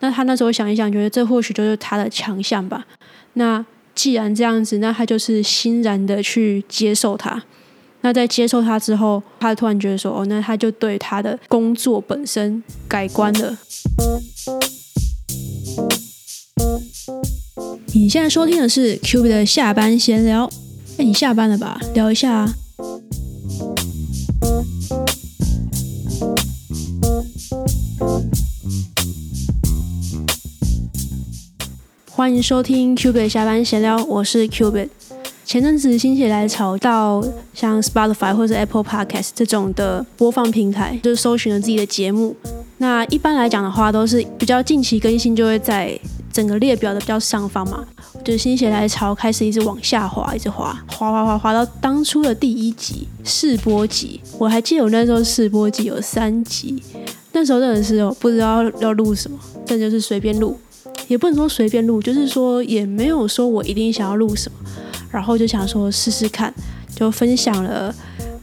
那他那时候想一想，觉得这或许就是他的强项吧。那既然这样子，那他就是欣然的去接受他。那在接受他之后，他突然觉得说：“哦，那他就对他的工作本身改观了。”你现在收听的是 Q B 的下班闲聊。哎，你下班了吧？聊一下啊。欢迎收听 Q B 的下班闲聊，我是 Q B。前阵子心血来潮到像 Spotify 或者 Apple Podcast 这种的播放平台，就是搜寻了自己的节目。那一般来讲的话，都是比较近期更新，就会在整个列表的比较上方嘛。就是心血来潮，开始一直往下滑，一直滑，滑滑滑滑到当初的第一集试播集。我还记得我那时候试播集有三集，那时候真的是不知道要录什么，真的就是随便录，也不能说随便录，就是说也没有说我一定想要录什么。然后就想说试试看，就分享了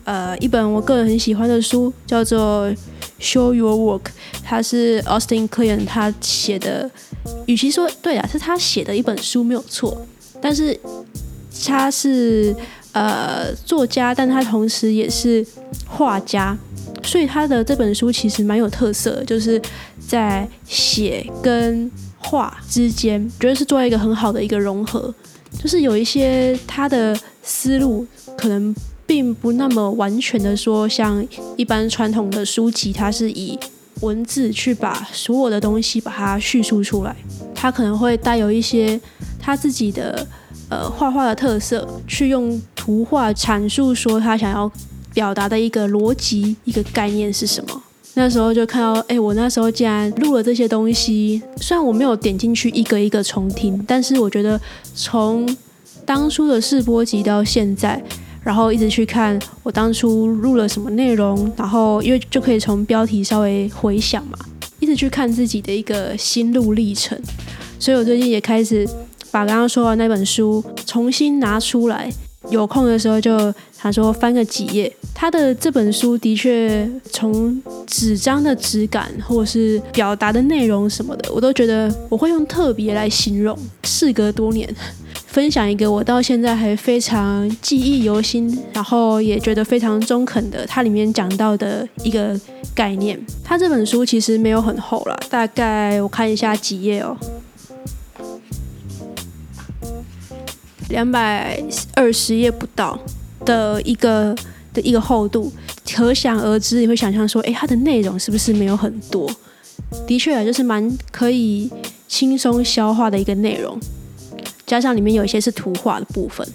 呃一本我个人很喜欢的书，叫做《Show Your Work》，它是 Austin Kleon 他写的。与其说对啊，是他写的一本书没有错，但是他是呃作家，但他同时也是画家，所以他的这本书其实蛮有特色，就是在写跟画之间，觉得是做一个很好的一个融合。就是有一些他的思路可能并不那么完全的说，像一般传统的书籍，它是以文字去把所有的东西把它叙述出来，他可能会带有一些他自己的呃画画的特色，去用图画阐述说他想要表达的一个逻辑、一个概念是什么。那时候就看到，哎，我那时候竟然录了这些东西。虽然我没有点进去一个一个重听，但是我觉得从当初的试播集到现在，然后一直去看我当初录了什么内容，然后因为就可以从标题稍微回想嘛，一直去看自己的一个心路历程。所以我最近也开始把刚刚说的那本书重新拿出来，有空的时候就他说翻个几页。他的这本书的确从纸张的质感，或者是表达的内容什么的，我都觉得我会用特别来形容。事隔多年，分享一个我到现在还非常记忆犹新，然后也觉得非常中肯的，它里面讲到的一个概念。它这本书其实没有很厚了，大概我看一下几页哦，两百二十页不到的一个。的一个厚度，可想而知，你会想象说，哎，它的内容是不是没有很多？的确啊，就是蛮可以轻松消化的一个内容，加上里面有一些是图画的部分。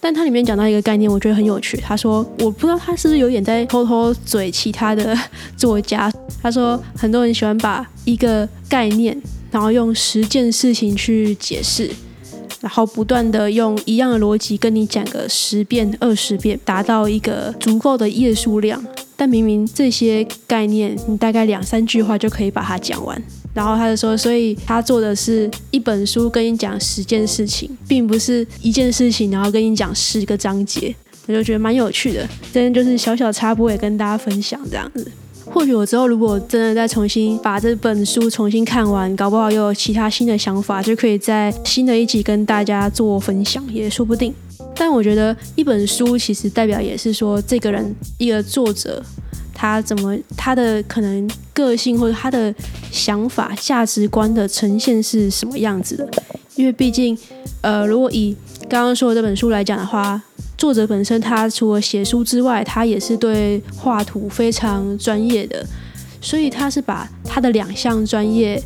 但它里面讲到一个概念，我觉得很有趣。他说，我不知道他是不是有点在偷偷嘴其他的作家。他说，很多人喜欢把一个概念，然后用十件事情去解释。然后不断的用一样的逻辑跟你讲个十遍、二十遍，达到一个足够的页数量。但明明这些概念，你大概两三句话就可以把它讲完。然后他就说，所以他做的是一本书跟你讲十件事情，并不是一件事情然后跟你讲十个章节。我就觉得蛮有趣的，这边就是小小插播，也跟大家分享这样子。或许我之后如果真的再重新把这本书重新看完，搞不好又有其他新的想法，就可以在新的一集跟大家做分享，也说不定。但我觉得一本书其实代表也是说这个人一个作者他怎么他的可能个性或者他的想法价值观的呈现是什么样子的，因为毕竟呃如果以刚刚说的这本书来讲的话。作者本身，他除了写书之外，他也是对画图非常专业的，所以他是把他的两项专业，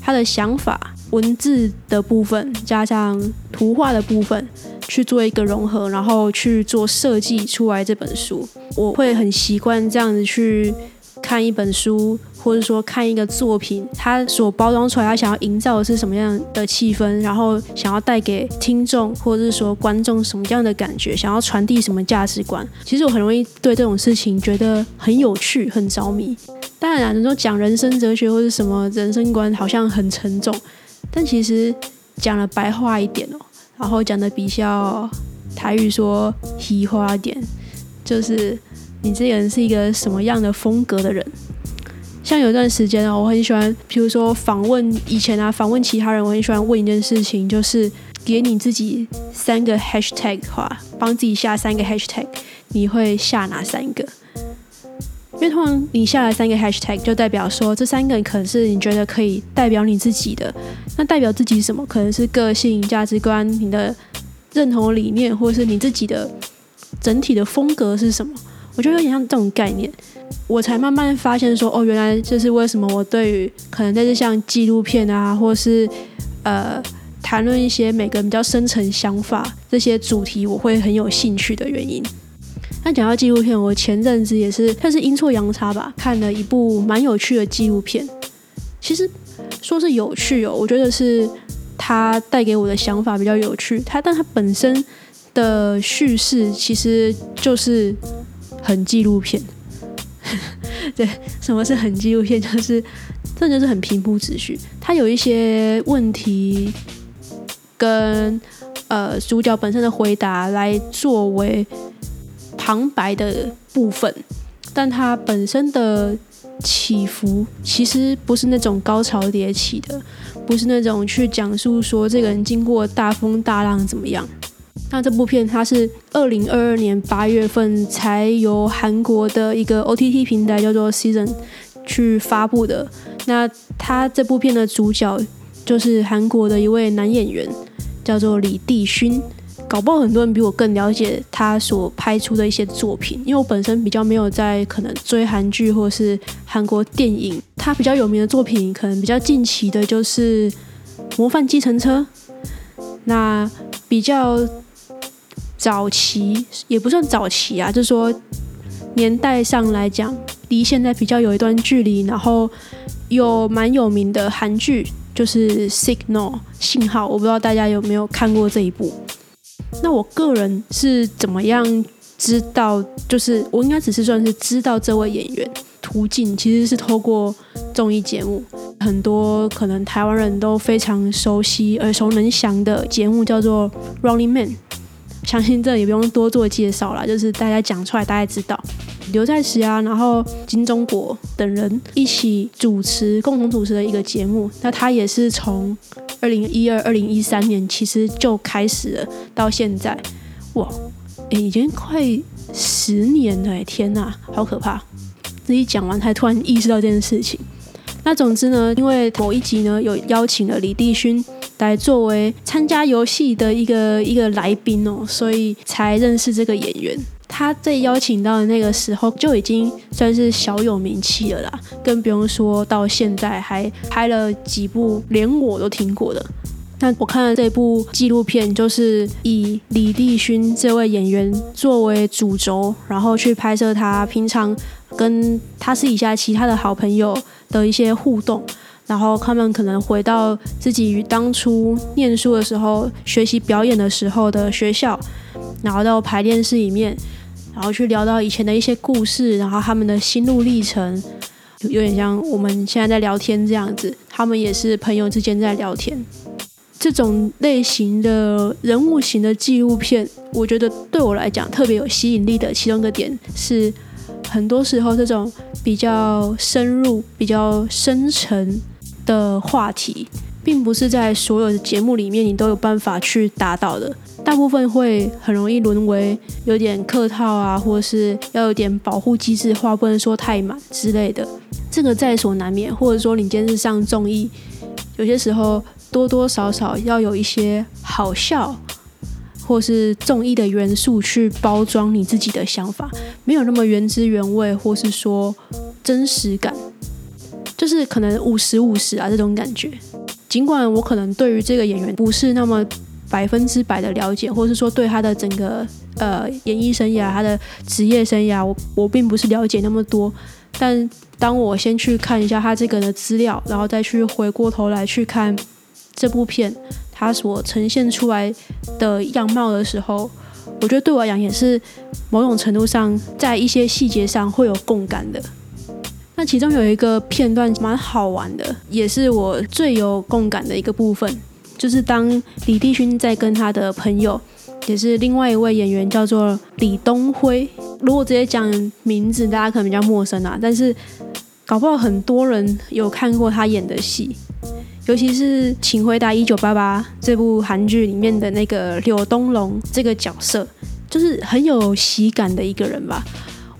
他的想法、文字的部分加上图画的部分去做一个融合，然后去做设计出来这本书。我会很习惯这样子去。看一本书，或者说看一个作品，它所包装出来，他想要营造的是什么样的气氛，然后想要带给听众或者是说观众什么样的感觉，想要传递什么价值观。其实我很容易对这种事情觉得很有趣、很着迷。当然，你说讲人生哲学或者什么人生观，好像很沉重，但其实讲了白话一点哦，然后讲的比较台语说 稀花一点，就是。你这个人是一个什么样的风格的人？像有段时间啊，我很喜欢，比如说访问以前啊，访问其他人，我很喜欢问一件事情，就是给你自己三个 hashtag 的话，帮自己下三个 hashtag，你会下哪三个？因为通常你下了三个 hashtag，就代表说这三个可能是你觉得可以代表你自己的。那代表自己什么？可能是个性、价值观、你的认同理念，或者是你自己的整体的风格是什么？我觉得有点像这种概念。我才慢慢发现说，哦，原来这是为什么我对于可能在这像纪录片啊，或是呃谈论一些每个人比较深层想法这些主题，我会很有兴趣的原因。那讲到纪录片，我前阵子也是，算是阴错阳差吧，看了一部蛮有趣的纪录片。其实说是有趣哦，我觉得是它带给我的想法比较有趣。它，但它本身的叙事其实就是很纪录片。对，什么是很纪录片？就是这就是很平铺直叙。它有一些问题跟呃主角本身的回答来作为。旁白的部分，但它本身的起伏其实不是那种高潮迭起的，不是那种去讲述说这个人经过大风大浪怎么样。那这部片它是二零二二年八月份才由韩国的一个 OTT 平台叫做 Season 去发布的。那他这部片的主角就是韩国的一位男演员，叫做李帝勋。搞不好很多人比我更了解他所拍出的一些作品，因为我本身比较没有在可能追韩剧或是韩国电影。他比较有名的作品，可能比较近期的就是《模范计程车》。那比较早期也不算早期啊，就是说年代上来讲，离现在比较有一段距离。然后有蛮有名的韩剧，就是《Signal》信号，我不知道大家有没有看过这一部。那我个人是怎么样知道？就是我应该只是算是知道这位演员途径，其实是透过综艺节目，很多可能台湾人都非常熟悉、耳熟能详的节目叫做《Running Man》，相信这也不用多做介绍啦，就是大家讲出来大家知道。刘在石啊，然后金钟国等人一起主持、共同主持的一个节目，那他也是从。二零一二、二零一三年其实就开始了，到现在，哇，诶，已经快十年了，天哪，好可怕！自己讲完才突然意识到这件事情。那总之呢，因为某一集呢有邀请了李帝勋来作为参加游戏的一个一个来宾哦，所以才认识这个演员。他在邀请到的那个时候就已经算是小有名气了啦，更不用说到现在还拍了几部连我都听过的。那我看了这部纪录片，就是以李帝勋这位演员作为主轴，然后去拍摄他平常跟他私底下其他的好朋友的一些互动，然后他们可能回到自己当初念书的时候、学习表演的时候的学校，然后到排练室里面。然后去聊到以前的一些故事，然后他们的心路历程，有点像我们现在在聊天这样子。他们也是朋友之间在聊天。这种类型的人物型的纪录片，我觉得对我来讲特别有吸引力的其中一个点是，很多时候这种比较深入、比较深沉的话题，并不是在所有的节目里面你都有办法去达到的。大部分会很容易沦为有点客套啊，或是要有点保护机制化，不能说太满之类的，这个在所难免。或者说你今天是上综艺，有些时候多多少少要有一些好笑，或是综艺的元素去包装你自己的想法，没有那么原汁原味，或是说真实感，就是可能五十五十啊这种感觉。尽管我可能对于这个演员不是那么。百分之百的了解，或是说对他的整个呃演艺生涯、他的职业生涯，我我并不是了解那么多。但当我先去看一下他这个的资料，然后再去回过头来去看这部片他所呈现出来的样貌的时候，我觉得对我来讲也是某种程度上在一些细节上会有共感的。那其中有一个片段蛮好玩的，也是我最有共感的一个部分。就是当李帝勋在跟他的朋友，也是另外一位演员叫做李东辉。如果直接讲名字，大家可能比较陌生啊。但是搞不好很多人有看过他演的戏，尤其是《请回答一九八八》这部韩剧里面的那个柳东龙这个角色，就是很有喜感的一个人吧。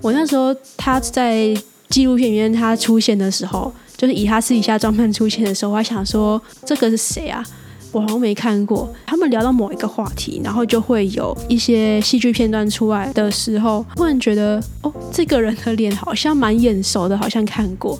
我那时候他在纪录片里面他出现的时候，就是以他私底下装扮出现的时候，我还想说这个是谁啊？我好像没看过。他们聊到某一个话题，然后就会有一些戏剧片段出来的时候，突然觉得哦，这个人的脸好像蛮眼熟的，好像看过。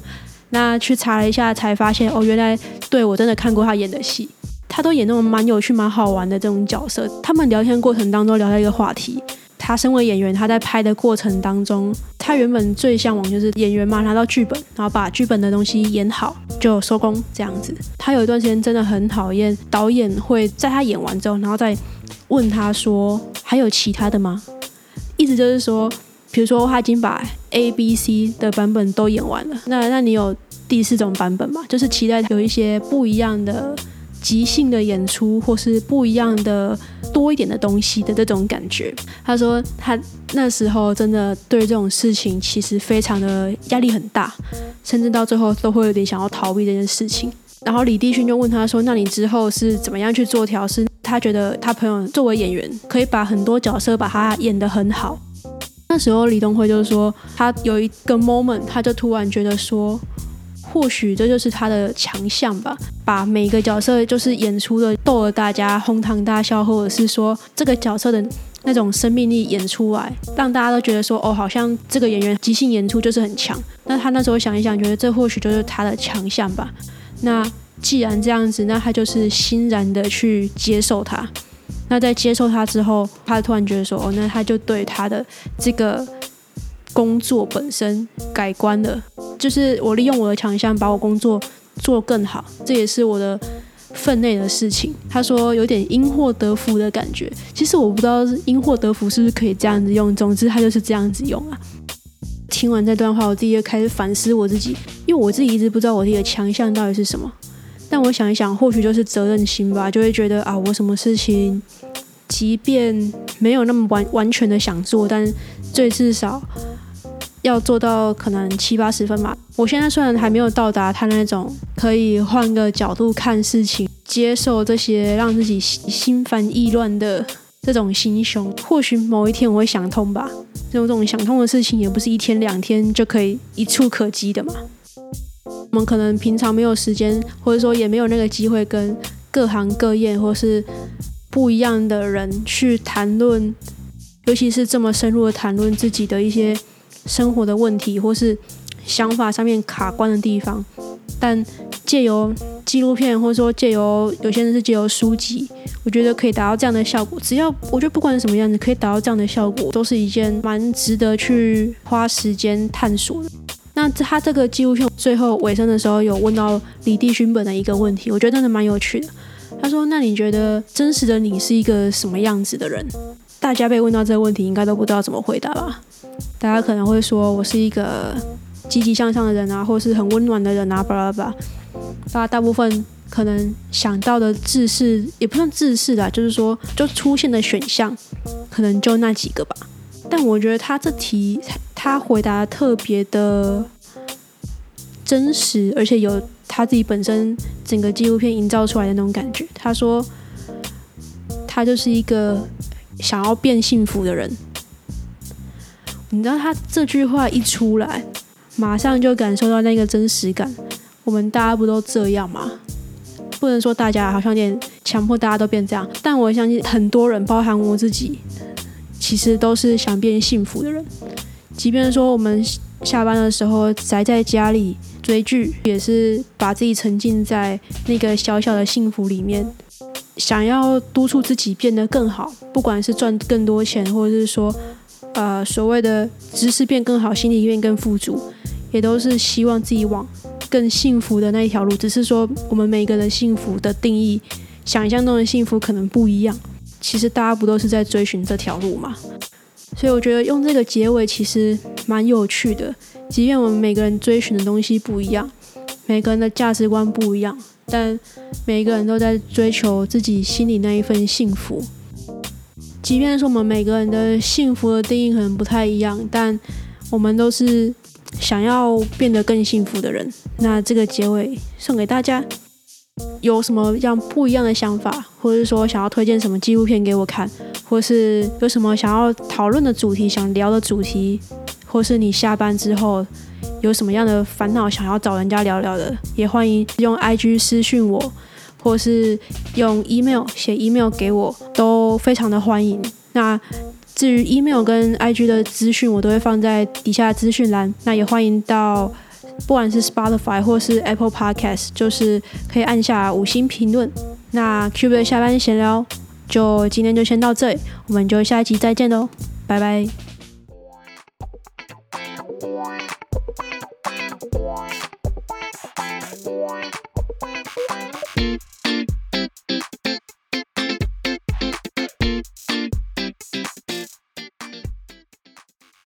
那去查了一下，才发现哦，原来对我真的看过他演的戏。他都演那种蛮有趣、蛮好玩的这种角色。他们聊天过程当中聊到一个话题。他身为演员，他在拍的过程当中，他原本最向往就是演员嘛，拿到剧本，然后把剧本的东西演好就收工这样子。他有一段时间真的很讨厌导演会在他演完之后，然后再问他说还有其他的吗？意思就是说，比如说他已经把 A、B、C 的版本都演完了，那那你有第四种版本吗？就是期待有一些不一样的。即兴的演出，或是不一样的多一点的东西的这种感觉。他说他那时候真的对这种事情其实非常的压力很大，甚至到最后都会有点想要逃避这件事情。然后李帝勋就问他说：“那你之后是怎么样去做调试？”他觉得他朋友作为演员，可以把很多角色把他演得很好。那时候李东辉就是说，他有一个 moment，他就突然觉得说。或许这就是他的强项吧，把每个角色就是演出的逗得大家哄堂大笑，或者是说这个角色的那种生命力演出来，让大家都觉得说哦，好像这个演员即兴演出就是很强。那他那时候想一想，觉得这或许就是他的强项吧。那既然这样子，那他就是欣然的去接受他。那在接受他之后，他突然觉得说哦，那他就对他的这个。工作本身改观了，就是我利用我的强项把我工作做更好，这也是我的分内的事情。他说有点因祸得福的感觉，其实我不知道因祸得福是不是可以这样子用，总之他就是这样子用啊。听完这段话，我自己就开始反思我自己，因为我自己一直不知道我自己的强项到底是什么。但我想一想，或许就是责任心吧，就会觉得啊，我什么事情即便没有那么完完全的想做，但最至少。要做到可能七八十分吧。我现在虽然还没有到达他那种可以换个角度看事情，接受这些让自己心烦意乱的这种心胸，或许某一天我会想通吧。这种这种想通的事情，也不是一天两天就可以一触可及的嘛。我们可能平常没有时间，或者说也没有那个机会跟各行各业或是不一样的人去谈论，尤其是这么深入的谈论自己的一些。生活的问题，或是想法上面卡关的地方，但借由纪录片，或者说借由有些人是借由书籍，我觉得可以达到这样的效果。只要我觉得不管什么样子，可以达到这样的效果，都是一件蛮值得去花时间探索的。那他这个纪录片最后尾声的时候，有问到李帝勋本的一个问题，我觉得真的蛮有趣的。他说：“那你觉得真实的你是一个什么样子的人？”大家被问到这个问题，应该都不知道怎么回答吧？大家可能会说我是一个积极向上的人啊，或是很温暖的人啊，巴拉巴拉。大家大部分可能想到的字是也不算字是的，就是说就出现的选项可能就那几个吧。但我觉得他这题他回答特别的真实，而且有他自己本身整个纪录片营造出来的那种感觉。他说他就是一个想要变幸福的人。你知道他这句话一出来，马上就感受到那个真实感。我们大家不都这样吗？不能说大家好像有点强迫大家都变这样，但我相信很多人，包含我自己，其实都是想变幸福的人。即便说我们下班的时候宅在家里追剧，也是把自己沉浸在那个小小的幸福里面，想要督促自己变得更好，不管是赚更多钱，或者是说。呃，所谓的知识变更好，心理变更富足，也都是希望自己往更幸福的那一条路。只是说，我们每个人幸福的定义，想象中的幸福可能不一样。其实大家不都是在追寻这条路吗？所以我觉得用这个结尾其实蛮有趣的。即便我们每个人追寻的东西不一样，每个人的价值观不一样，但每一个人都在追求自己心里那一份幸福。即便是我们每个人的幸福的定义可能不太一样，但我们都是想要变得更幸福的人。那这个结尾送给大家，有什么样不一样的想法，或者是说想要推荐什么纪录片给我看，或是有什么想要讨论的主题、想聊的主题，或是你下班之后有什么样的烦恼想要找人家聊聊的，也欢迎用 IG 私讯我，或是用 email 写 email 给我，都非常的欢迎。那至于 email 跟 IG 的资讯，我都会放在底下资讯栏。那也欢迎到不管是 Spotify 或是 Apple Podcast，就是可以按下五星评论。那 Q 的下班闲聊就今天就先到这里，我们就下一集再见喽，拜拜。